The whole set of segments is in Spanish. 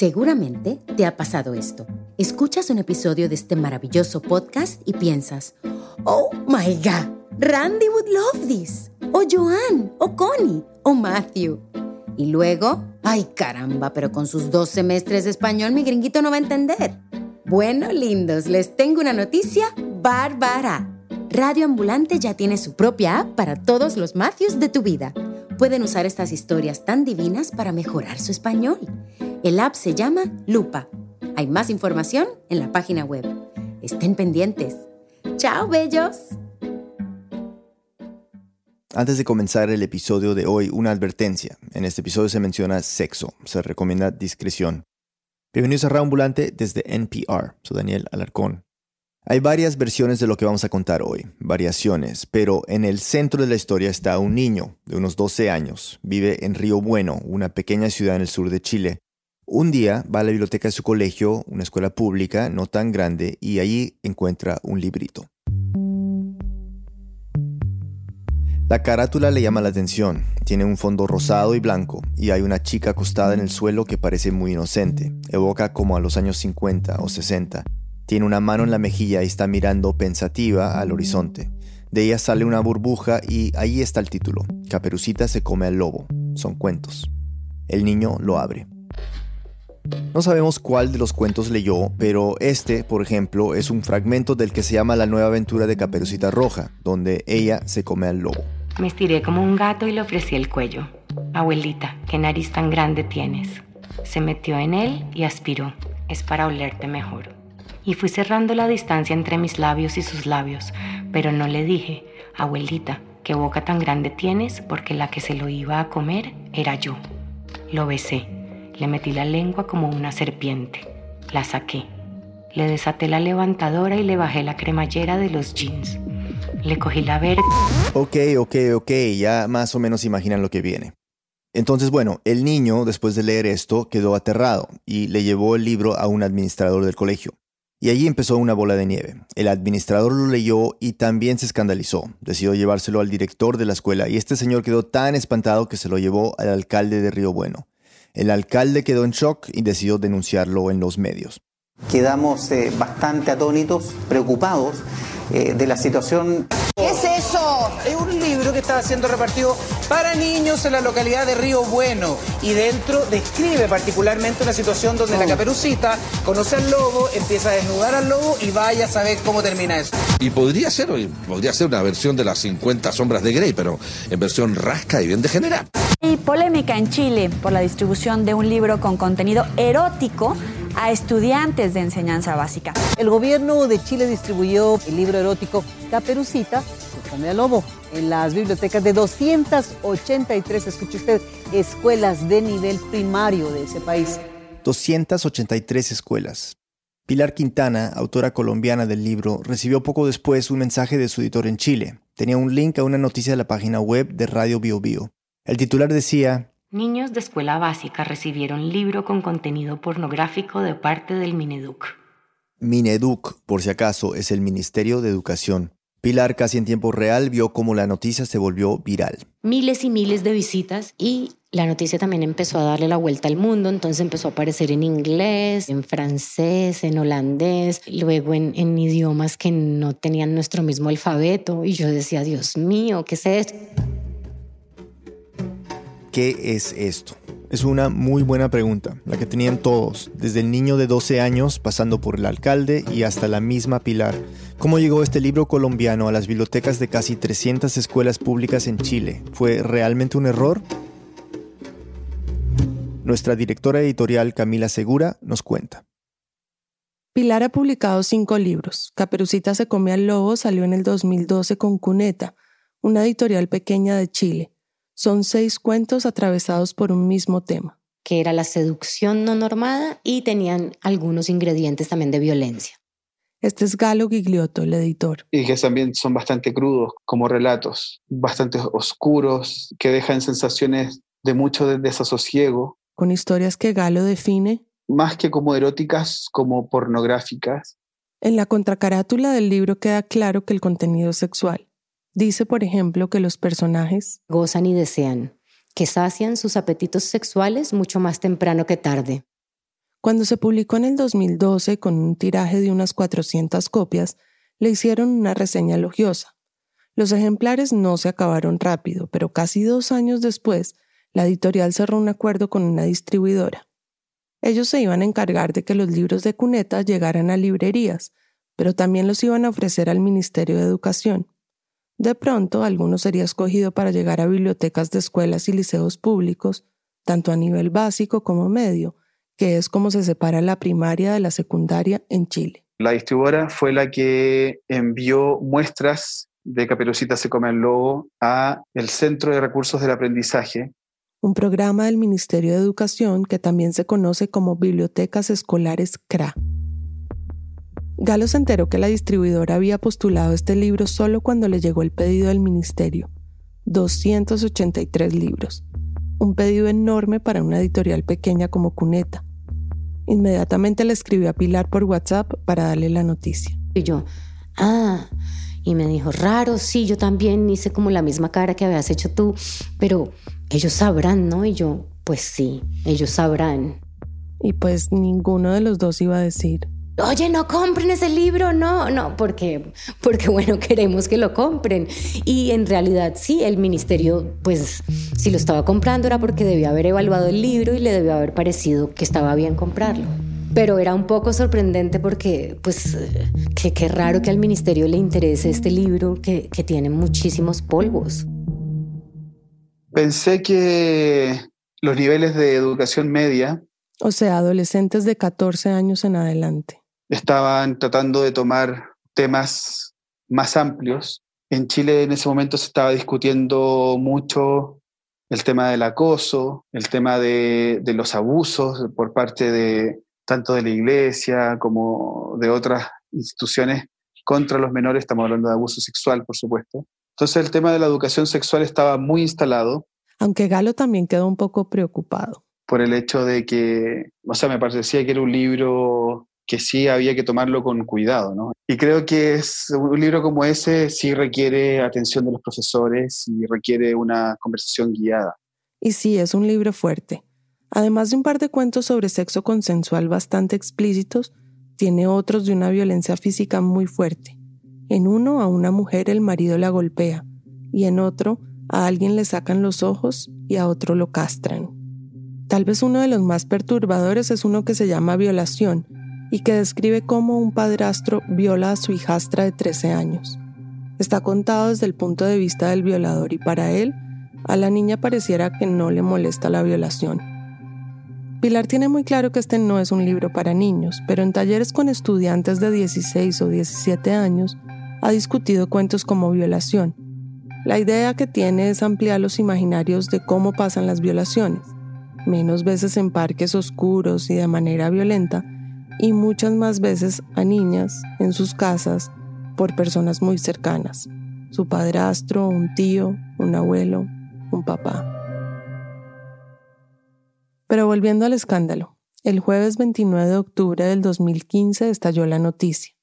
Seguramente te ha pasado esto. Escuchas un episodio de este maravilloso podcast y piensas, oh my god, Randy would love this, o Joan, o Connie, o Matthew. Y luego, ay caramba, pero con sus dos semestres de español mi gringuito no va a entender. Bueno, lindos, les tengo una noticia bárbara. Radio Ambulante ya tiene su propia app para todos los Matthews de tu vida. Pueden usar estas historias tan divinas para mejorar su español. El app se llama Lupa. Hay más información en la página web. Estén pendientes. ¡Chao, bellos! Antes de comenzar el episodio de hoy, una advertencia. En este episodio se menciona sexo. Se recomienda discreción. Bienvenidos a Radio Ambulante desde NPR. Soy Daniel Alarcón. Hay varias versiones de lo que vamos a contar hoy, variaciones, pero en el centro de la historia está un niño de unos 12 años. Vive en Río Bueno, una pequeña ciudad en el sur de Chile. Un día va a la biblioteca de su colegio, una escuela pública, no tan grande, y allí encuentra un librito. La carátula le llama la atención. Tiene un fondo rosado y blanco y hay una chica acostada en el suelo que parece muy inocente. Evoca como a los años 50 o 60. Tiene una mano en la mejilla y está mirando pensativa al horizonte. De ella sale una burbuja y ahí está el título. Caperucita se come al lobo. Son cuentos. El niño lo abre. No sabemos cuál de los cuentos leyó, pero este, por ejemplo, es un fragmento del que se llama La nueva aventura de Caperucita Roja, donde ella se come al lobo. Me estiré como un gato y le ofrecí el cuello. Abuelita, qué nariz tan grande tienes. Se metió en él y aspiró. Es para olerte mejor y fui cerrando la distancia entre mis labios y sus labios, pero no le dije, abuelita, qué boca tan grande tienes porque la que se lo iba a comer era yo. Lo besé, le metí la lengua como una serpiente, la saqué, le desaté la levantadora y le bajé la cremallera de los jeans. Le cogí la verga. Ok, ok, ok, ya más o menos imaginan lo que viene. Entonces, bueno, el niño, después de leer esto, quedó aterrado y le llevó el libro a un administrador del colegio. Y allí empezó una bola de nieve. El administrador lo leyó y también se escandalizó. Decidió llevárselo al director de la escuela y este señor quedó tan espantado que se lo llevó al alcalde de Río Bueno. El alcalde quedó en shock y decidió denunciarlo en los medios. Quedamos eh, bastante atónitos, preocupados eh, de la situación. ¿Qué es eso? Es un libro que está siendo repartido para niños en la localidad de Río Bueno y dentro describe particularmente una situación donde la caperucita conoce al lobo, empieza a desnudar al lobo y vaya a saber cómo termina eso. Y podría ser, podría ser una versión de las 50 sombras de Grey, pero en versión rasca y bien degenerada. Y polémica en Chile por la distribución de un libro con contenido erótico a estudiantes de enseñanza básica. El gobierno de Chile distribuyó el libro erótico Caperucita, lobo, en las bibliotecas de 283, escuche usted, escuelas de nivel primario de ese país. 283 escuelas. Pilar Quintana, autora colombiana del libro, recibió poco después un mensaje de su editor en Chile. Tenía un link a una noticia de la página web de Radio Bio Bio. El titular decía, Niños de escuela básica recibieron libro con contenido pornográfico de parte del Mineduc. Mineduc, por si acaso, es el Ministerio de Educación. Pilar casi en tiempo real vio cómo la noticia se volvió viral. Miles y miles de visitas y la noticia también empezó a darle la vuelta al mundo, entonces empezó a aparecer en inglés, en francés, en holandés, luego en, en idiomas que no tenían nuestro mismo alfabeto y yo decía, Dios mío, ¿qué es esto? ¿Qué es esto? Es una muy buena pregunta, la que tenían todos, desde el niño de 12 años, pasando por el alcalde y hasta la misma Pilar. ¿Cómo llegó este libro colombiano a las bibliotecas de casi 300 escuelas públicas en Chile? ¿Fue realmente un error? Nuestra directora editorial Camila Segura nos cuenta. Pilar ha publicado cinco libros. Caperucita se come al lobo salió en el 2012 con Cuneta, una editorial pequeña de Chile. Son seis cuentos atravesados por un mismo tema. Que era la seducción no normada y tenían algunos ingredientes también de violencia. Este es Galo Gigliotto, el editor. Y que también son bastante crudos como relatos, bastante oscuros, que dejan sensaciones de mucho desasosiego. Con historias que Galo define. Más que como eróticas, como pornográficas. En la contracarátula del libro queda claro que el contenido es sexual. Dice, por ejemplo, que los personajes gozan y desean, que sacian sus apetitos sexuales mucho más temprano que tarde. Cuando se publicó en el 2012 con un tiraje de unas 400 copias, le hicieron una reseña elogiosa. Los ejemplares no se acabaron rápido, pero casi dos años después, la editorial cerró un acuerdo con una distribuidora. Ellos se iban a encargar de que los libros de Cuneta llegaran a librerías, pero también los iban a ofrecer al Ministerio de Educación. De pronto, alguno sería escogido para llegar a bibliotecas de escuelas y liceos públicos, tanto a nivel básico como medio, que es como se separa la primaria de la secundaria en Chile. La distribuidora fue la que envió muestras de Caperucita se come al lobo a el Centro de Recursos del Aprendizaje, un programa del Ministerio de Educación que también se conoce como Bibliotecas Escolares CRA. Galo se enteró que la distribuidora había postulado este libro solo cuando le llegó el pedido del ministerio. 283 libros. Un pedido enorme para una editorial pequeña como Cuneta. Inmediatamente le escribió a Pilar por WhatsApp para darle la noticia. Y yo, ah, y me dijo, raro, sí, yo también hice como la misma cara que habías hecho tú, pero ellos sabrán, ¿no? Y yo, pues sí, ellos sabrán. Y pues ninguno de los dos iba a decir. Oye, no compren ese libro, no, no, porque, porque bueno, queremos que lo compren. Y en realidad sí, el ministerio, pues si lo estaba comprando era porque debía haber evaluado el libro y le debió haber parecido que estaba bien comprarlo. Pero era un poco sorprendente porque, pues, qué raro que al ministerio le interese este libro que, que tiene muchísimos polvos. Pensé que los niveles de educación media, o sea, adolescentes de 14 años en adelante, estaban tratando de tomar temas más amplios. En Chile en ese momento se estaba discutiendo mucho el tema del acoso, el tema de, de los abusos por parte de tanto de la iglesia como de otras instituciones contra los menores, estamos hablando de abuso sexual, por supuesto. Entonces el tema de la educación sexual estaba muy instalado. Aunque Galo también quedó un poco preocupado. Por el hecho de que, o sea, me parecía que era un libro que sí había que tomarlo con cuidado, ¿no? Y creo que es un libro como ese sí requiere atención de los profesores y requiere una conversación guiada. Y sí, es un libro fuerte. Además de un par de cuentos sobre sexo consensual bastante explícitos, tiene otros de una violencia física muy fuerte. En uno a una mujer el marido la golpea y en otro a alguien le sacan los ojos y a otro lo castran. Tal vez uno de los más perturbadores es uno que se llama violación y que describe cómo un padrastro viola a su hijastra de 13 años. Está contado desde el punto de vista del violador y para él, a la niña pareciera que no le molesta la violación. Pilar tiene muy claro que este no es un libro para niños, pero en talleres con estudiantes de 16 o 17 años ha discutido cuentos como violación. La idea que tiene es ampliar los imaginarios de cómo pasan las violaciones, menos veces en parques oscuros y de manera violenta, y muchas más veces a niñas en sus casas por personas muy cercanas, su padrastro, un tío, un abuelo, un papá. Pero volviendo al escándalo, el jueves 29 de octubre del 2015 estalló la noticia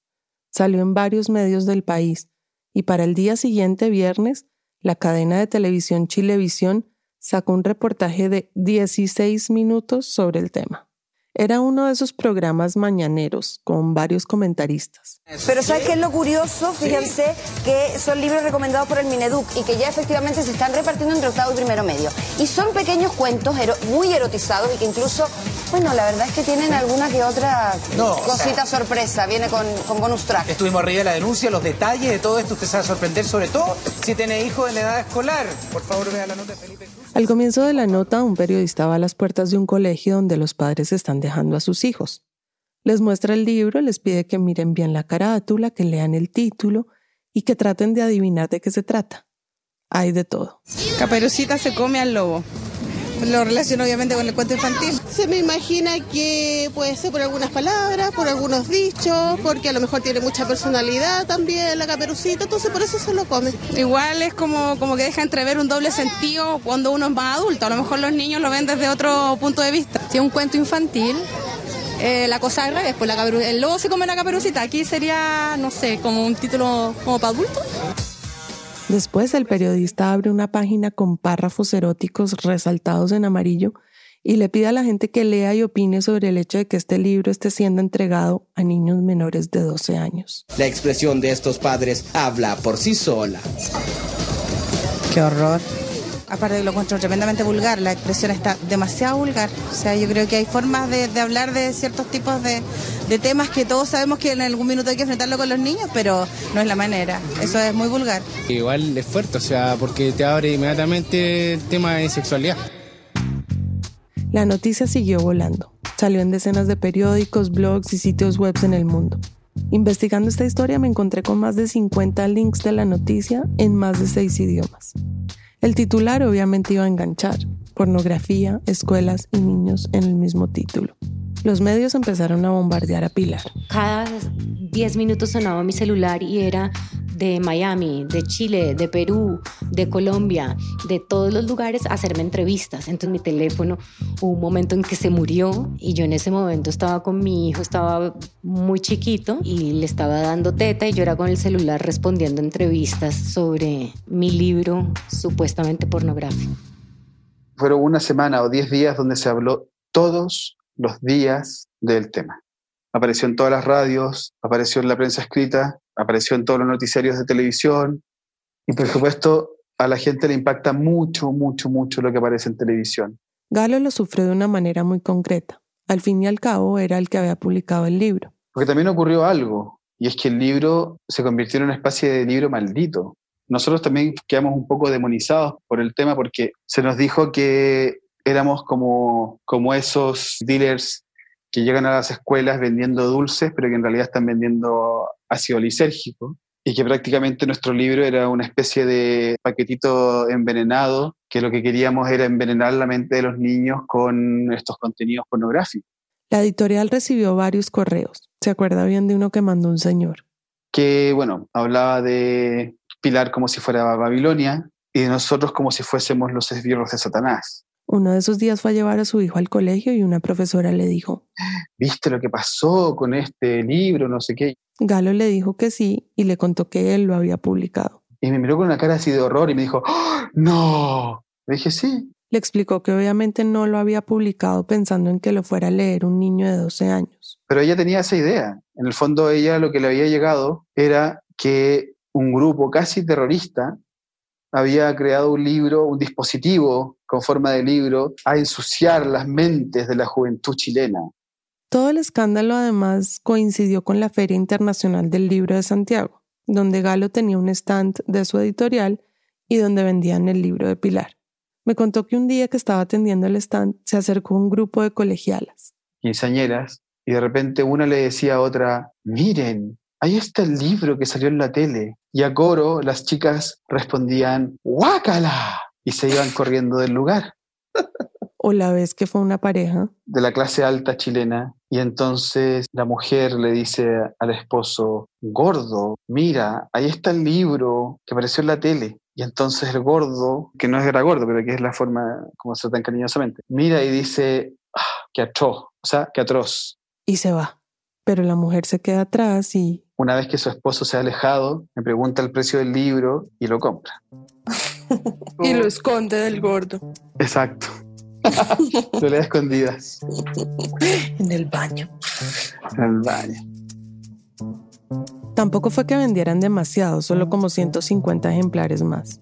salió en varios medios del país y para el día siguiente, viernes, la cadena de televisión Chilevisión sacó un reportaje de 16 minutos sobre el tema. Era uno de esos programas mañaneros con varios comentaristas. Pero ¿sabes qué es lo curioso? Fíjense que son libros recomendados por el Mineduc y que ya efectivamente se están repartiendo entre octavo y primero medio. Y son pequeños cuentos muy erotizados y que incluso, bueno, la verdad es que tienen alguna que otra cosita sorpresa. Viene con, con, bonus track. Estuvimos arriba de la denuncia, los detalles de todo esto usted se va a sorprender, sobre todo si tiene hijos en edad escolar. Por favor, vea la nota de Felipe Cruz. Al comienzo de la nota, un periodista va a las puertas de un colegio donde los padres están dejando a sus hijos. Les muestra el libro, les pide que miren bien la carátula, que lean el título y que traten de adivinar de qué se trata. Hay de todo. Caperucita se come al lobo. Lo relaciono obviamente con el cuento infantil. Se me imagina que puede ser por algunas palabras, por algunos dichos, porque a lo mejor tiene mucha personalidad también la caperucita, entonces por eso se lo come. Igual es como, como que deja entrever un doble sentido cuando uno es más adulto. A lo mejor los niños lo ven desde otro punto de vista. Si es un cuento infantil, eh, la cosa es revés, pues la el lobo se come la caperucita. Aquí sería, no sé, como un título como para adultos. Después el periodista abre una página con párrafos eróticos resaltados en amarillo y le pide a la gente que lea y opine sobre el hecho de que este libro esté siendo entregado a niños menores de 12 años. La expresión de estos padres habla por sí sola. Qué horror. Aparte de lo encuentro tremendamente vulgar, la expresión está demasiado vulgar. O sea, yo creo que hay formas de, hablar de ciertos tipos de, de, temas que todos sabemos que en algún minuto hay que enfrentarlo con los niños, pero no es la manera. Eso es muy vulgar. Igual es fuerte, o sea, porque te abre inmediatamente el tema de sexualidad. La noticia siguió volando. Salió en decenas de periódicos, blogs y sitios web en el mundo. Investigando esta historia me encontré con más de 50 links de la noticia en más de seis idiomas. El titular obviamente iba a enganchar. Pornografía, escuelas y niños en el mismo título. Los medios empezaron a bombardear a Pilar. Cada 10 minutos sonaba mi celular y era de Miami, de Chile, de Perú, de Colombia, de todos los lugares a hacerme entrevistas. Entonces mi teléfono hubo un momento en que se murió y yo en ese momento estaba con mi hijo, estaba muy chiquito y le estaba dando teta y yo era con el celular respondiendo entrevistas sobre mi libro supuestamente pornográfico. Fueron una semana o diez días donde se habló todos los días del tema. Apareció en todas las radios, apareció en la prensa escrita, apareció en todos los noticiarios de televisión y por supuesto a la gente le impacta mucho, mucho, mucho lo que aparece en televisión. Galo lo sufrió de una manera muy concreta. Al fin y al cabo era el que había publicado el libro. Porque también ocurrió algo, y es que el libro se convirtió en una especie de libro maldito. Nosotros también quedamos un poco demonizados por el tema porque se nos dijo que éramos como, como esos dealers que llegan a las escuelas vendiendo dulces, pero que en realidad están vendiendo ácido lisérgico, y que prácticamente nuestro libro era una especie de paquetito envenenado, que lo que queríamos era envenenar la mente de los niños con estos contenidos pornográficos. La editorial recibió varios correos. ¿Se acuerda bien de uno que mandó un señor? Que, bueno, hablaba de Pilar como si fuera Babilonia y de nosotros como si fuésemos los esbirros de Satanás. Uno de esos días fue a llevar a su hijo al colegio y una profesora le dijo, ¿viste lo que pasó con este libro? No sé qué. Galo le dijo que sí y le contó que él lo había publicado. Y me miró con una cara así de horror y me dijo, ¡Oh, no. Le dije, sí. Le explicó que obviamente no lo había publicado pensando en que lo fuera a leer un niño de 12 años. Pero ella tenía esa idea. En el fondo ella lo que le había llegado era que un grupo casi terrorista había creado un libro, un dispositivo con forma de libro, a ensuciar las mentes de la juventud chilena. Todo el escándalo además coincidió con la Feria Internacional del Libro de Santiago, donde Galo tenía un stand de su editorial y donde vendían el libro de Pilar. Me contó que un día que estaba atendiendo el stand se acercó un grupo de colegialas. Quinceañeras, y de repente una le decía a otra, miren, ahí está el libro que salió en la tele. Y a coro las chicas respondían, ¡Guácala! Y se iban corriendo del lugar. O la vez que fue una pareja. De la clase alta chilena. Y entonces la mujer le dice al esposo, gordo, mira, ahí está el libro que apareció en la tele. Y entonces el gordo, que no es era gordo, pero que es la forma como se tan cariñosamente, mira y dice, ah, qué atroz, o sea, qué atroz. Y se va. Pero la mujer se queda atrás y una vez que su esposo se ha alejado, me pregunta el precio del libro y lo compra. y lo esconde del gordo. Exacto. lo lee a escondidas. En el baño. En el baño. Tampoco fue que vendieran demasiado, solo como 150 ejemplares más.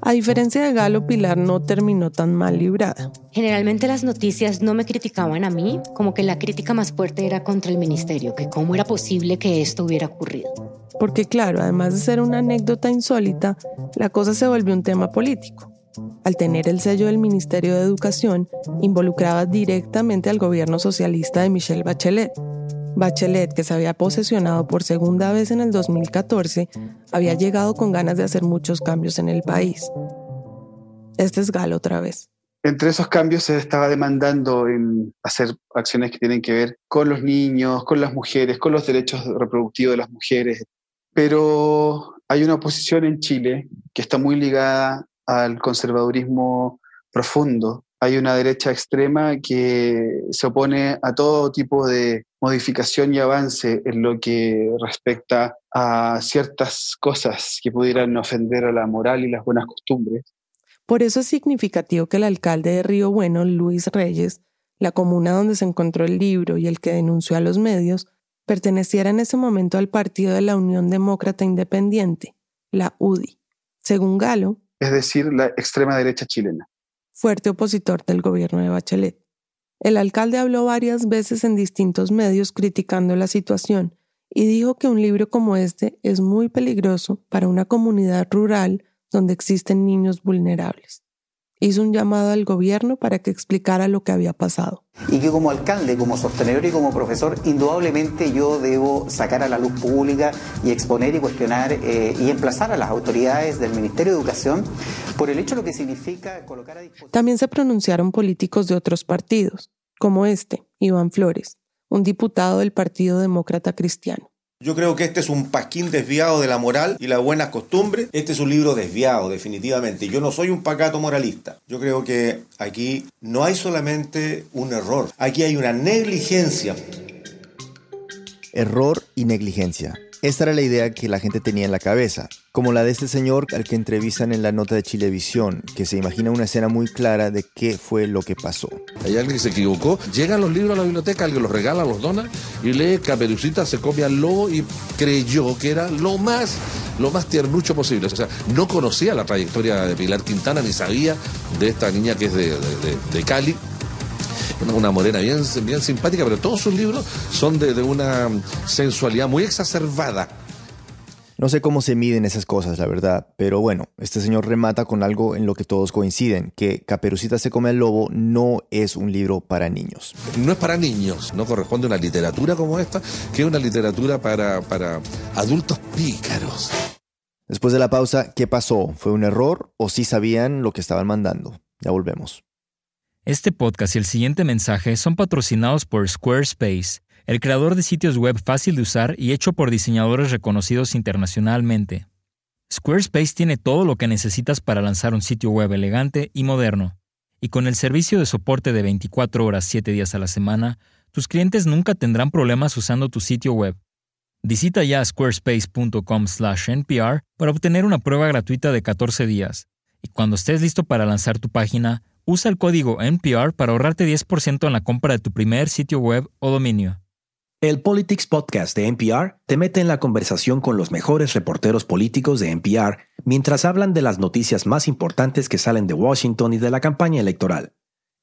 A diferencia de Galo, Pilar no terminó tan mal librada. Generalmente las noticias no me criticaban a mí, como que la crítica más fuerte era contra el ministerio, que cómo era posible que esto hubiera ocurrido. Porque claro, además de ser una anécdota insólita, la cosa se volvió un tema político. Al tener el sello del Ministerio de Educación, involucraba directamente al gobierno socialista de Michelle Bachelet, Bachelet, que se había posesionado por segunda vez en el 2014, había llegado con ganas de hacer muchos cambios en el país. Este es Galo otra vez. Entre esos cambios se estaba demandando hacer acciones que tienen que ver con los niños, con las mujeres, con los derechos reproductivos de las mujeres. Pero hay una oposición en Chile que está muy ligada al conservadurismo profundo. Hay una derecha extrema que se opone a todo tipo de modificación y avance en lo que respecta a ciertas cosas que pudieran ofender a la moral y las buenas costumbres. Por eso es significativo que el alcalde de Río Bueno, Luis Reyes, la comuna donde se encontró el libro y el que denunció a los medios, perteneciera en ese momento al partido de la Unión Demócrata Independiente, la UDI. Según Galo, es decir, la extrema derecha chilena. Fuerte opositor del gobierno de Bachelet. El alcalde habló varias veces en distintos medios criticando la situación y dijo que un libro como este es muy peligroso para una comunidad rural donde existen niños vulnerables hizo un llamado al gobierno para que explicara lo que había pasado. Y que como alcalde, como sostenedor y como profesor, indudablemente yo debo sacar a la luz pública y exponer y cuestionar eh, y emplazar a las autoridades del Ministerio de Educación por el hecho de lo que significa colocar a disposición. También se pronunciaron políticos de otros partidos, como este, Iván Flores, un diputado del Partido Demócrata Cristiano. Yo creo que este es un pasquín desviado de la moral y la buena costumbre. Este es un libro desviado, definitivamente. Yo no soy un pacato moralista. Yo creo que aquí no hay solamente un error, aquí hay una negligencia. Error y negligencia. Esta era la idea que la gente tenía en la cabeza, como la de este señor al que entrevistan en la nota de Chilevisión, que se imagina una escena muy clara de qué fue lo que pasó. Hay alguien que se equivocó, llegan los libros a la biblioteca, alguien los regala, los dona y lee Caperucita se come al lobo y creyó que era lo más lo más tiernucho posible. O sea, no conocía la trayectoria de Pilar Quintana ni sabía de esta niña que es de, de Cali una morena bien, bien simpática, pero todos sus libros son de, una sensualidad muy exacerbada. No sé cómo se miden esas cosas, la verdad, pero bueno, este señor remata con algo en lo que todos coinciden, que Caperucita se come al lobo no es un libro para niños. No es para niños, no corresponde a una literatura como esta, que es una literatura para, para adultos pícaros. Después de la pausa, ¿qué pasó? ¿Fue un error o sí sabían lo que estaban mandando? Ya volvemos. Este podcast y el siguiente mensaje son patrocinados por Squarespace, el creador de sitios web fácil de usar y hecho por diseñadores reconocidos internacionalmente. Squarespace tiene todo lo que necesitas para lanzar un sitio web elegante y moderno. Y con el servicio de soporte de 24 horas 7 días a la semana, tus clientes nunca tendrán problemas usando tu sitio web. Visita ya squarespace.com/npr para obtener una prueba gratuita de 14 días. Y cuando estés listo para lanzar tu página, Usa el código NPR para ahorrarte 10% en la compra de tu primer sitio web o dominio. El Politics Podcast de NPR te mete en la conversación con los mejores reporteros políticos de NPR mientras hablan de las noticias más importantes que salen de Washington y de la campaña electoral.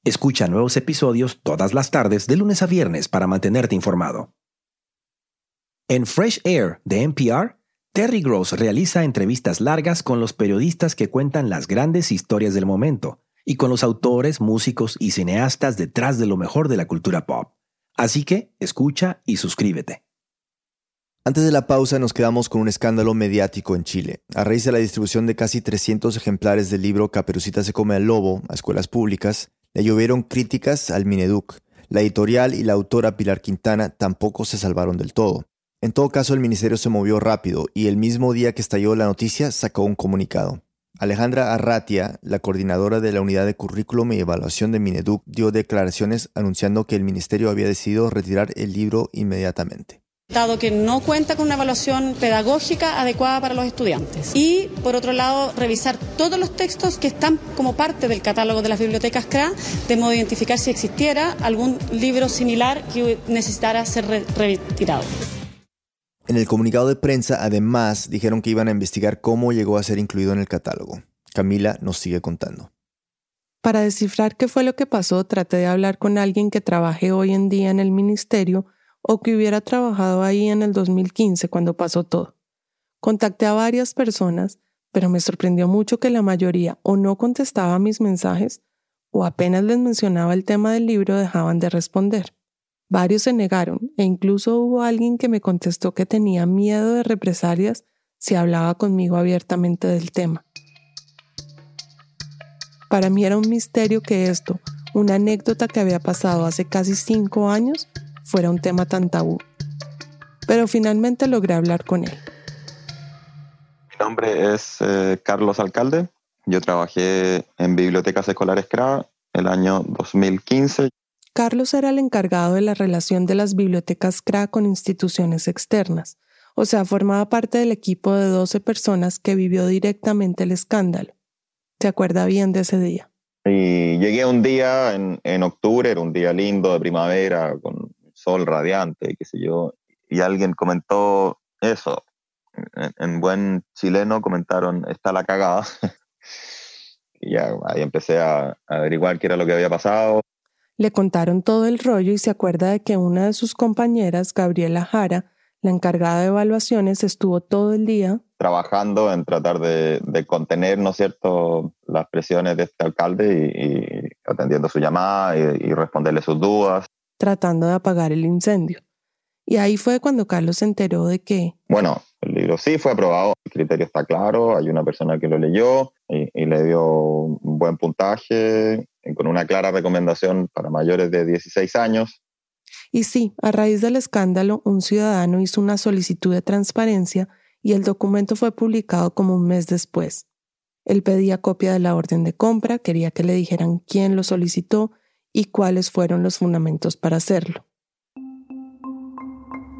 Escucha nuevos episodios todas las tardes de lunes a viernes para mantenerte informado. En Fresh Air de NPR, Terry Gross realiza entrevistas largas con los periodistas que cuentan las grandes historias del momento y con los autores, músicos y cineastas detrás de lo mejor de la cultura pop. Así que escucha y suscríbete. Antes de la pausa nos quedamos con un escándalo mediático en Chile. A raíz de la distribución de casi 300 ejemplares del libro Caperucita se come al lobo a escuelas públicas, le llovieron críticas al Mineduc. La editorial y la autora Pilar Quintana tampoco se salvaron del todo. En todo caso, el ministerio se movió rápido y el mismo día que estalló la noticia sacó un comunicado. Alejandra Arratia, la coordinadora de la Unidad de Currículum y Evaluación de Mineduc, dio declaraciones anunciando que el ministerio había decidido retirar el libro inmediatamente. Dado que no cuenta con una evaluación pedagógica adecuada para los estudiantes. Y, por otro lado, revisar todos los textos que están como parte del catálogo de las bibliotecas CRA, de modo de identificar si existiera algún libro similar que necesitara ser retirado. En el comunicado de prensa, además, dijeron que iban a investigar cómo llegó a ser incluido en el catálogo. Camila nos sigue contando. Para descifrar qué fue lo que pasó, traté de hablar con alguien que trabaje hoy en día en el ministerio o que hubiera trabajado ahí en el 2015 cuando pasó todo. Contacté a varias personas, pero me sorprendió mucho que la mayoría o no contestaba mis mensajes o apenas les mencionaba el tema del libro dejaban de responder. Varios se negaron e incluso hubo alguien que me contestó que tenía miedo de represalias si hablaba conmigo abiertamente del tema. Para mí era un misterio que esto, una anécdota que había pasado hace casi cinco años, fuera un tema tan tabú. Pero finalmente logré hablar con él. Mi nombre es eh, Carlos Alcalde. Yo trabajé en bibliotecas escolares CRA el año 2015. Carlos era el encargado de la relación de las bibliotecas CRA con instituciones externas, o sea, formaba parte del equipo de 12 personas que vivió directamente el escándalo. se acuerda bien de ese día. Y llegué un día en, en octubre, era un día lindo de primavera, con sol radiante, qué sé yo, y alguien comentó eso. En, en buen chileno comentaron, está la cagada. y ya ahí empecé a, a averiguar qué era lo que había pasado. Le contaron todo el rollo y se acuerda de que una de sus compañeras, Gabriela Jara, la encargada de evaluaciones, estuvo todo el día trabajando en tratar de, de contener, ¿no es cierto?, las presiones de este alcalde y, y atendiendo su llamada y, y responderle sus dudas. tratando de apagar el incendio. Y ahí fue cuando Carlos se enteró de que Bueno, el libro sí fue aprobado, el criterio está claro, hay una persona que lo leyó y, y le dio un buen puntaje con una clara recomendación para mayores de 16 años. Y sí, a raíz del escándalo, un ciudadano hizo una solicitud de transparencia y el documento fue publicado como un mes después. Él pedía copia de la orden de compra, quería que le dijeran quién lo solicitó y cuáles fueron los fundamentos para hacerlo.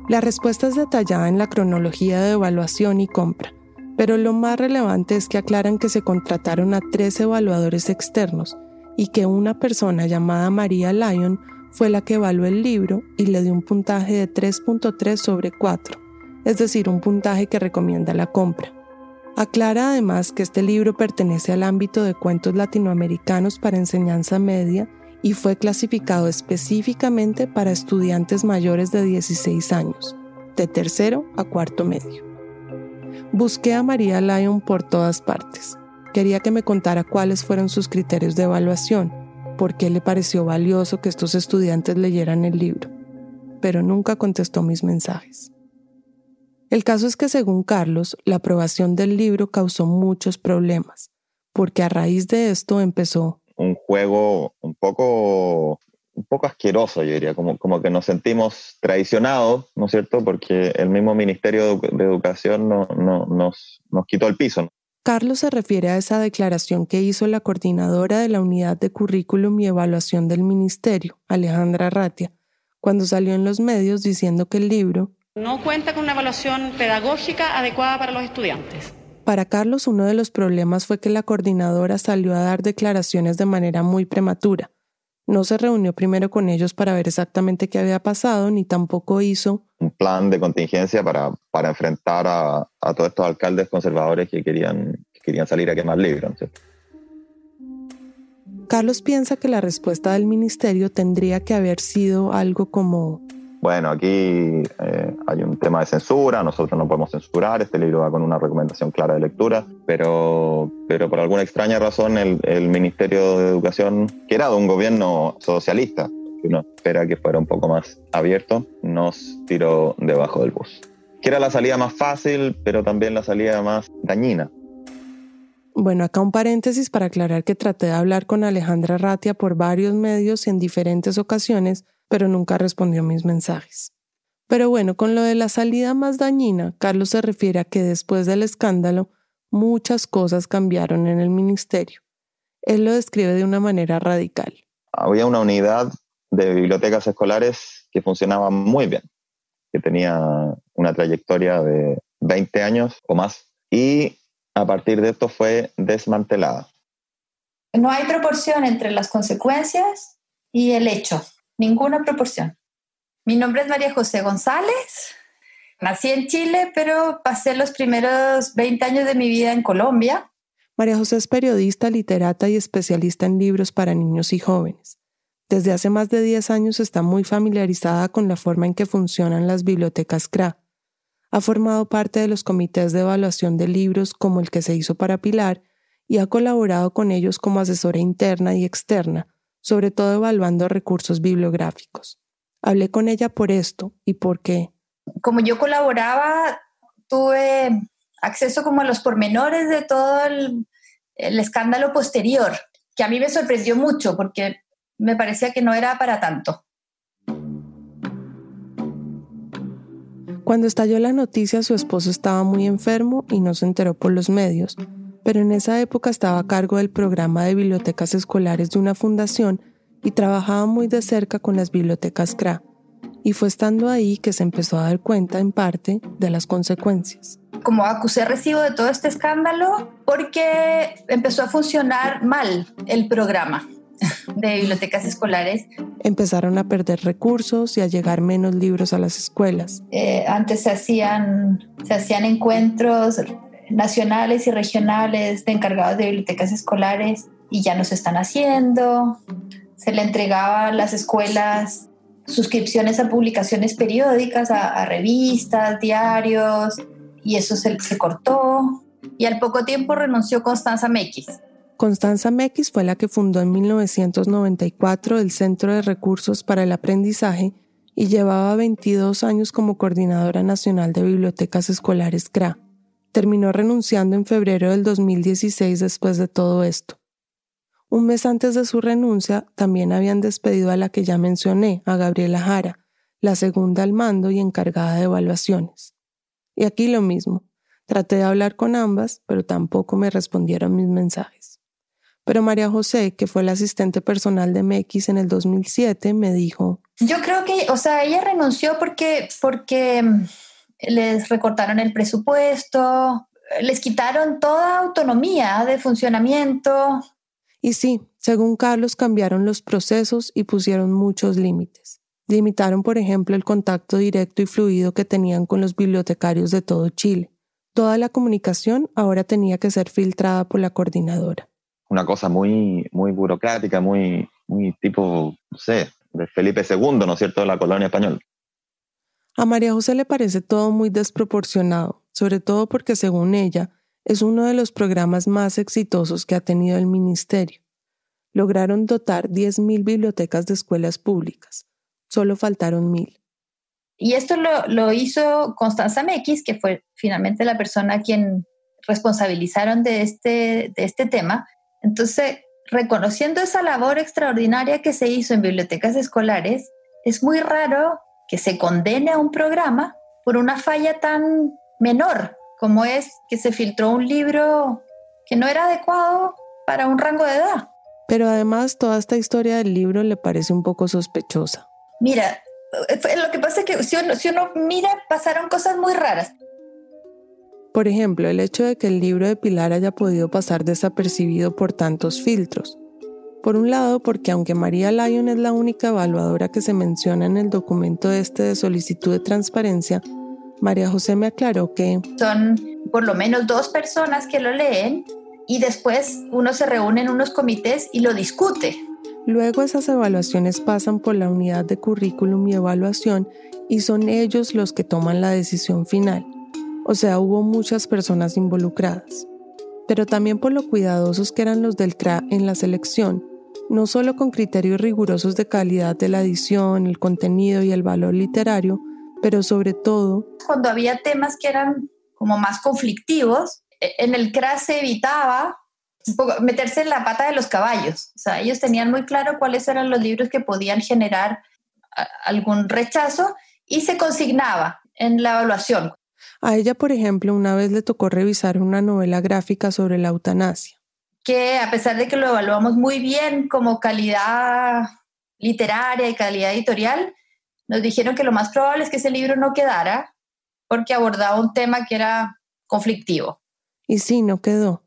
La respuesta es detallada en la cronología de evaluación y compra, pero lo más relevante es que aclaran que se contrataron a tres evaluadores externos y que una persona llamada María Lyon fue la que evaluó el libro y le dio un puntaje de 3.3 sobre 4, es decir, un puntaje que recomienda la compra. Aclara además que este libro pertenece al ámbito de cuentos latinoamericanos para enseñanza media y fue clasificado específicamente para estudiantes mayores de 16 años, de tercero a cuarto medio. Busqué a María Lyon por todas partes. Quería que me contara cuáles fueron sus criterios de evaluación, por qué le pareció valioso que estos estudiantes leyeran el libro, pero nunca contestó mis mensajes. El caso es que según Carlos, la aprobación del libro causó muchos problemas, porque a raíz de esto empezó Un juego un poco, un poco asqueroso, yo diría, como, como que nos sentimos traicionados, ¿no es cierto? Porque el mismo Ministerio de, Educación no, no, nos, nos quitó el piso. Carlos se refiere a esa declaración que hizo la coordinadora de la unidad de currículum y evaluación del ministerio, Alejandra Ratia, cuando salió en los medios diciendo que el libro No cuenta con una evaluación pedagógica adecuada para los estudiantes. Para Carlos uno de los problemas fue que la coordinadora salió a dar declaraciones de manera muy prematura. No se reunió primero con ellos para ver exactamente qué había pasado, ni tampoco hizo Un plan de contingencia para, para enfrentar a, a todos estos alcaldes conservadores que querían, que querían salir a quemar libros. ¿no es cierto? Carlos piensa que la respuesta del ministerio tendría que haber sido algo como Bueno, aquí eh, hay un tema de censura, nosotros no podemos censurar, este libro va con una recomendación clara de lectura, pero, pero por alguna extraña razón el, el Ministerio de Educación, que era de un gobierno socialista, que uno espera que fuera un poco más abierto, nos tiró debajo del bus. Que era la salida más fácil, pero también la salida más dañina. Bueno, acá un paréntesis para aclarar que traté de hablar con Alejandra Ratia por varios medios en diferentes ocasiones, pero nunca respondió mis mensajes. Pero bueno, con lo de la salida más dañina, Carlos se refiere a que después del escándalo, muchas cosas cambiaron en el ministerio. Él lo describe de una manera radical. Había una unidad de bibliotecas escolares que funcionaba muy bien, que tenía una trayectoria de 20 años o más, y a partir de esto fue desmantelada. No hay proporción entre las consecuencias y el hecho, ninguna proporción. Mi nombre es María José González, nací en Chile, pero pasé los primeros 20 años de mi vida en Colombia. María José es periodista, literata y especialista en libros para niños y jóvenes. Desde hace más de 10 años está muy familiarizada con la forma en que funcionan las bibliotecas CRA. Ha formado parte de los comités de evaluación de libros como el que se hizo para Pilar y ha colaborado con ellos como asesora interna y externa, sobre todo evaluando recursos bibliográficos. Hablé con ella por esto y porque Como yo colaboraba, tuve acceso como a los pormenores de todo el, el escándalo posterior, que a mí me sorprendió mucho porque me parecía que no era para tanto. Cuando estalló la noticia, su esposo estaba muy enfermo y no se enteró por los medios, pero en esa época estaba a cargo del programa de bibliotecas escolares de una fundación y trabajaba muy de cerca con las bibliotecas CRA. Y fue estando ahí que se empezó a dar cuenta, en parte, de las consecuencias. como acusé recibo de todo este escándalo porque empezó a funcionar mal el programa de bibliotecas escolares. Empezaron a perder recursos y a llegar menos libros a las escuelas. Eh, antes se hacían, se hacían encuentros nacionales y regionales de encargados de bibliotecas escolares y ya no se están haciendo. Se le entregaba a las escuelas suscripciones a publicaciones periódicas, a, revistas, diarios, y eso se, se cortó. Y al poco tiempo renunció Constanza Mequis. Constanza Mequis fue la que fundó en 1994 el Centro de Recursos para el Aprendizaje y llevaba 22 años como coordinadora nacional de bibliotecas escolares CRA. Terminó renunciando en febrero del 2016 después de todo esto. Un mes antes de su renuncia, también habían despedido a la que ya mencioné, a Gabriela Jara, la segunda al mando y encargada de evaluaciones. Y aquí lo mismo. Traté de hablar con ambas, pero tampoco me respondieron mis mensajes. Pero María José, que fue la asistente personal de MX en el 2007, me dijo... Yo creo que, o sea, ella renunció porque, porque mm, les recortaron el presupuesto, les quitaron toda autonomía de funcionamiento, y sí, según Carlos, cambiaron los procesos y pusieron muchos límites. Limitaron, por ejemplo, el contacto directo y fluido que tenían con los bibliotecarios de todo Chile. Toda la comunicación ahora tenía que ser filtrada por la coordinadora. Una cosa muy, muy burocrática, muy, muy tipo, no sé, de Felipe II, ¿no es cierto?, de la colonia española. A María José le parece todo muy desproporcionado, sobre todo porque, según ella, es uno de los programas más exitosos que ha tenido el Ministerio. Lograron dotar 10.000 bibliotecas de escuelas públicas. Solo faltaron 1.000. Y esto lo, hizo Constanza Mequis, que fue finalmente la persona a quien responsabilizaron de este, de este tema. Entonces, reconociendo esa labor extraordinaria que se hizo en bibliotecas escolares, es muy raro que se condene a un programa por una falla tan menor como es que se filtró un libro que no era adecuado para un rango de edad. Pero además toda esta historia del libro le parece un poco sospechosa. Mira, eh, lo que pasa es que si uno, si uno mira, pasaron cosas muy raras. Por ejemplo, el hecho de que el libro de Pilar haya podido pasar desapercibido por tantos filtros. Por un lado, porque aunque María Lyon es la única evaluadora que se menciona en el documento este de solicitud de transparencia, María José me aclaró que... Son por lo menos dos personas que lo leen y después uno se reúne en unos comités y lo discute. Luego esas evaluaciones pasan por la unidad de currículum y evaluación y son ellos los que toman la decisión final. O sea, hubo muchas personas involucradas. Pero también por lo cuidadosos que eran los del CRA en la selección, no solo con criterios rigurosos de calidad de la edición, el contenido y el valor literario, pero sobre todo... Cuando había temas que eran como más conflictivos, e, en el CRAS se evitaba meterse en la pata de los caballos. O sea, ellos tenían muy claro cuáles eran los libros que podían generar algún rechazo y se consignaba en la evaluación. A ella, por ejemplo, una vez le tocó revisar una novela gráfica sobre la eutanasia. Que a pesar de que lo evaluamos muy bien como calidad literaria y calidad editorial, nos dijeron que lo más probable es que ese libro no quedara porque abordaba un tema que era conflictivo. Y sí, no quedó.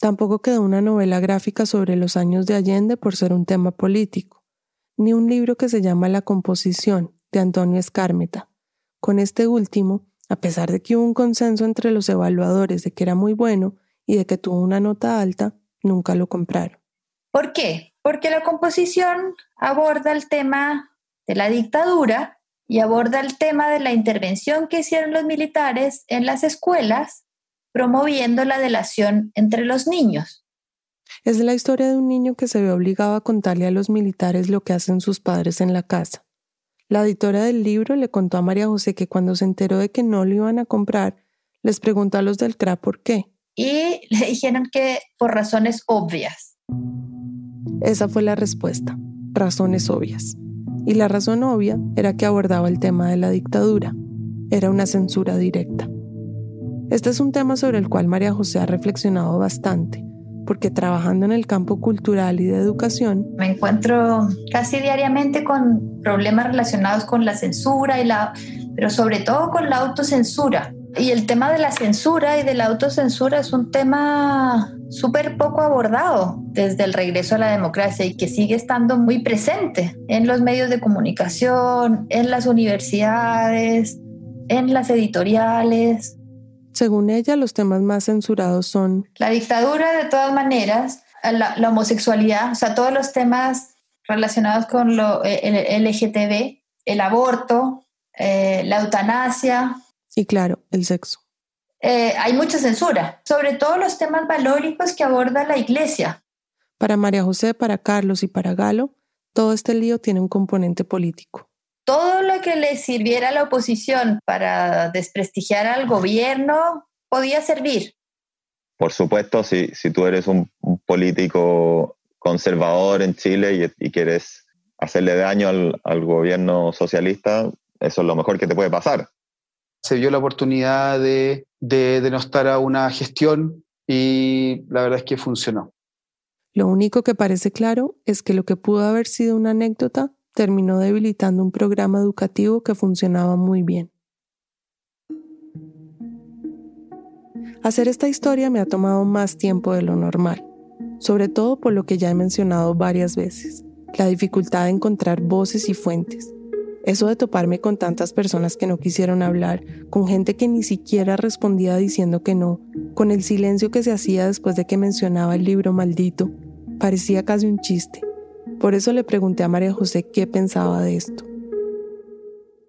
Tampoco quedó una novela gráfica sobre los años de Allende por ser un tema político, ni un libro que se llama La composición de Antonio Escármeta. Con este último, a pesar de que hubo un consenso entre los evaluadores de que era muy bueno y de que tuvo una nota alta, nunca lo compraron. ¿Por qué? Porque la composición aborda el tema de la dictadura y aborda el tema de la intervención que hicieron los militares en las escuelas promoviendo la delación entre los niños. Es la historia de un niño que se ve obligado a contarle a los militares lo que hacen sus padres en la casa. La editora del libro le contó a María José que cuando se enteró de que no lo iban a comprar, les preguntó a los del CRA por qué. Y le dijeron que por razones obvias. Esa fue la respuesta, razones obvias y la razón obvia era que abordaba el tema de la dictadura. Era una censura directa. Este es un tema sobre el cual María José ha reflexionado bastante, porque trabajando en el campo cultural y de educación, me encuentro casi diariamente con problemas relacionados con la censura y la pero sobre todo con la autocensura. Y el tema de la censura y de la autocensura es un tema súper poco abordado desde el regreso a la democracia y que sigue estando muy presente en los medios de comunicación, en las universidades, en las editoriales. Según ella, los temas más censurados son... La dictadura, de todas maneras, la, homosexualidad, o sea, todos los temas relacionados con lo, eh, el, LGTB, el aborto, eh, la eutanasia. Y claro, el sexo. Eh, hay mucha censura, sobre todo los temas valóricos que aborda la iglesia. Para María José, para Carlos y para Galo, todo este lío tiene un componente político. Todo lo que le sirviera a la oposición para desprestigiar al gobierno podía servir. Por supuesto, si, si tú eres un, político conservador en Chile y, quieres hacerle daño al, al gobierno socialista, eso es lo mejor que te puede pasar se vio la oportunidad de, de denostar a una gestión y la verdad es que funcionó. Lo único que parece claro es que lo que pudo haber sido una anécdota terminó debilitando un programa educativo que funcionaba muy bien. Hacer esta historia me ha tomado más tiempo de lo normal, sobre todo por lo que ya he mencionado varias veces, la dificultad de encontrar voces y fuentes. Eso de toparme con tantas personas que no quisieron hablar, con gente que ni siquiera respondía diciendo que no, con el silencio que se hacía después de que mencionaba el libro maldito, parecía casi un chiste. Por eso le pregunté a María José qué pensaba de esto.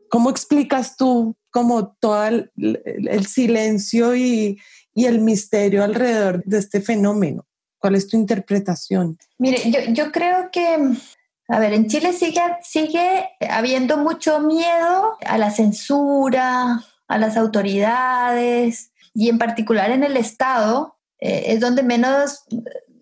¿Cómo explicas tú como todo el, silencio y, el misterio alrededor de este fenómeno? ¿Cuál es tu interpretación? Mire, yo, yo creo que a ver, en Chile sigue, sigue habiendo mucho miedo a la censura, a las autoridades y en particular en el Estado eh, es donde menos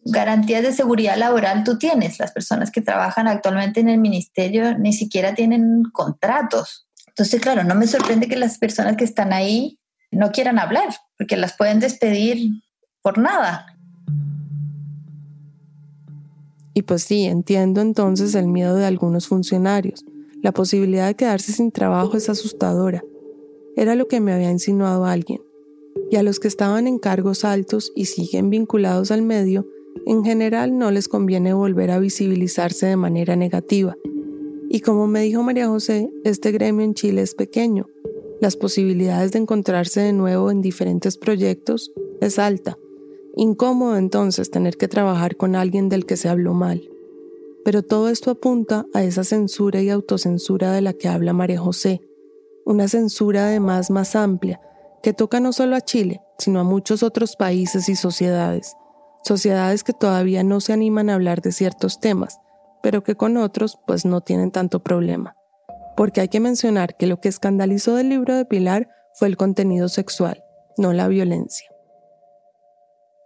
garantías de seguridad laboral tú tienes. Las personas que trabajan actualmente en el ministerio ni siquiera tienen contratos. Entonces, claro, no me sorprende que las personas que están ahí no quieran hablar, porque las pueden despedir por nada. Y pues sí, entiendo entonces el miedo de algunos funcionarios. La posibilidad de quedarse sin trabajo es asustadora. Era lo que me había insinuado alguien. Y a los que estaban en cargos altos y siguen vinculados al medio, en general no les conviene volver a visibilizarse de manera negativa. Y como me dijo María José, este gremio en Chile es pequeño. Las posibilidades de encontrarse de nuevo en diferentes proyectos es alta. Incómodo entonces tener que trabajar con alguien del que se habló mal. Pero todo esto apunta a esa censura y autocensura de la que habla María José, una censura además más amplia, que toca no solo a Chile, sino a muchos otros países y sociedades, sociedades que todavía no se animan a hablar de ciertos temas, pero que con otros pues no tienen tanto problema. Porque hay que mencionar que lo que escandalizó del libro de Pilar fue el contenido sexual, no la violencia.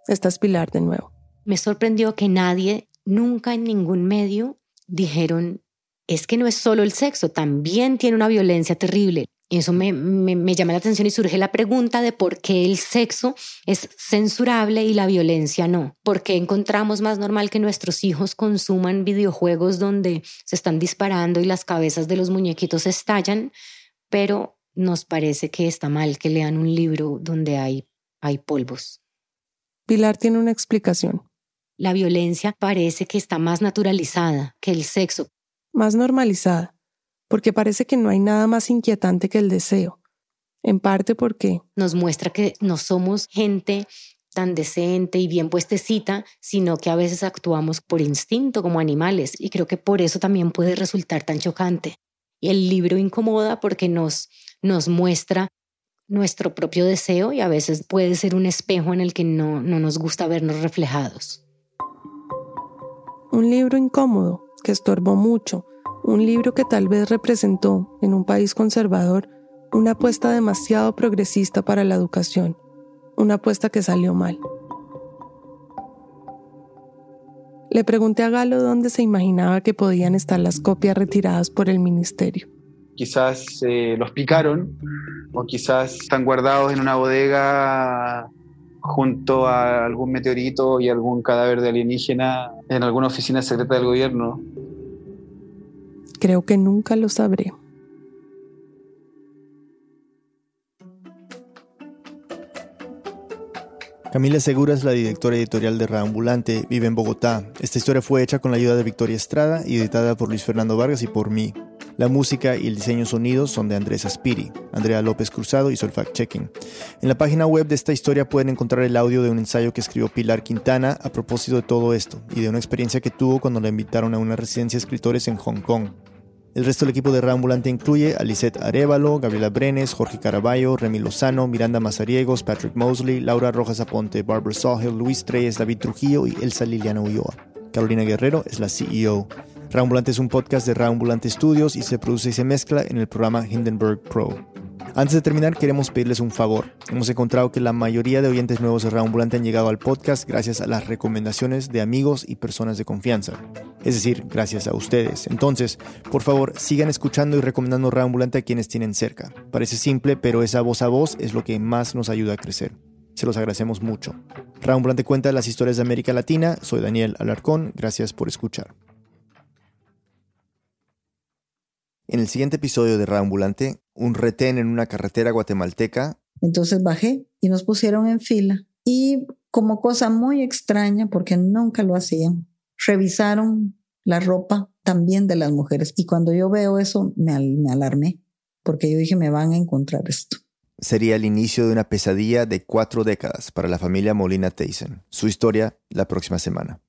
Estás Pilar de nuevo. Me sorprendió que nadie, nunca en ningún medio, dijeron, es que no es solo el sexo, también tiene una violencia terrible. Y eso me, me, llama la atención y surge la pregunta de por qué el sexo es censurable y la violencia no. ¿Por qué encontramos más normal que nuestros hijos consuman videojuegos donde se están disparando y las cabezas de los muñequitos estallan? Pero nos parece que está mal que lean un libro donde hay, hay polvos. Pilar tiene una explicación. La violencia parece que está más naturalizada que el sexo. Más normalizada, porque parece que no hay nada más inquietante que el deseo. En parte porque nos muestra que no somos gente tan decente y bien puestecita, sino que a veces actuamos por instinto como animales y creo que por eso también puede resultar tan chocante. Y el libro incomoda porque nos, nos muestra nuestro propio deseo y a veces puede ser un espejo en el que no, no nos gusta vernos reflejados. Un libro incómodo, que estorbó mucho, un libro que tal vez representó, en un país conservador, una apuesta demasiado progresista para la educación, una apuesta que salió mal. Le pregunté a Galo dónde se imaginaba que podían estar las copias retiradas por el ministerio quizás eh, los picaron o quizás están guardados en una bodega junto a algún meteorito y algún cadáver de alienígena en alguna oficina secreta del gobierno. Creo que nunca lo sabré. Camila Segura es la directora editorial de Raambulante, vive en Bogotá. Esta historia fue hecha con la ayuda de Victoria Estrada y editada por Luis Fernando Vargas y por mí. La música y el diseño sonido son de Andrés Aspiri. Andrea López Cruzado hizo el fact-checking. En la página web de esta historia pueden encontrar el audio de un ensayo que escribió Pilar Quintana a propósito de todo esto y de una experiencia que tuvo cuando la invitaron a una residencia de escritores en Hong Kong. El resto del equipo de Rambulante incluye a Lisette Arevalo, Gabriela Brenes, Jorge Caraballo, Remy Lozano, Miranda Mazariegos, Patrick Mosley, Laura Rojas Aponte, Barbara Sawhill, Luis Treyes, David Trujillo y Elsa Liliana Ulloa. Carolina Guerrero es la CEO. Rambulante es un podcast de Rambulante Studios y se produce y se mezcla en el programa Hindenburg Pro. Antes de terminar, queremos pedirles un favor. Hemos encontrado que la mayoría de oyentes nuevos de Raambulante han llegado al podcast gracias a las recomendaciones de amigos y personas de confianza. Es decir, gracias a ustedes. Entonces, por favor, sigan escuchando y recomendando Raambulante a quienes tienen cerca. Parece simple, pero esa voz a voz es lo que más nos ayuda a crecer. Se los agradecemos mucho. Raambulante cuenta las historias de América Latina. Soy Daniel Alarcón. Gracias por escuchar. En el siguiente episodio de Raambulante, un retén en una carretera guatemalteca. Entonces bajé y nos pusieron en fila. Y como cosa muy extraña, porque nunca lo hacían, revisaron la ropa también de las mujeres. Y cuando yo veo eso, me, me alarmé, porque yo dije, me van a encontrar esto. Sería el inicio de una pesadilla de cuatro décadas para la familia Molina Tyson. Su historia la próxima semana.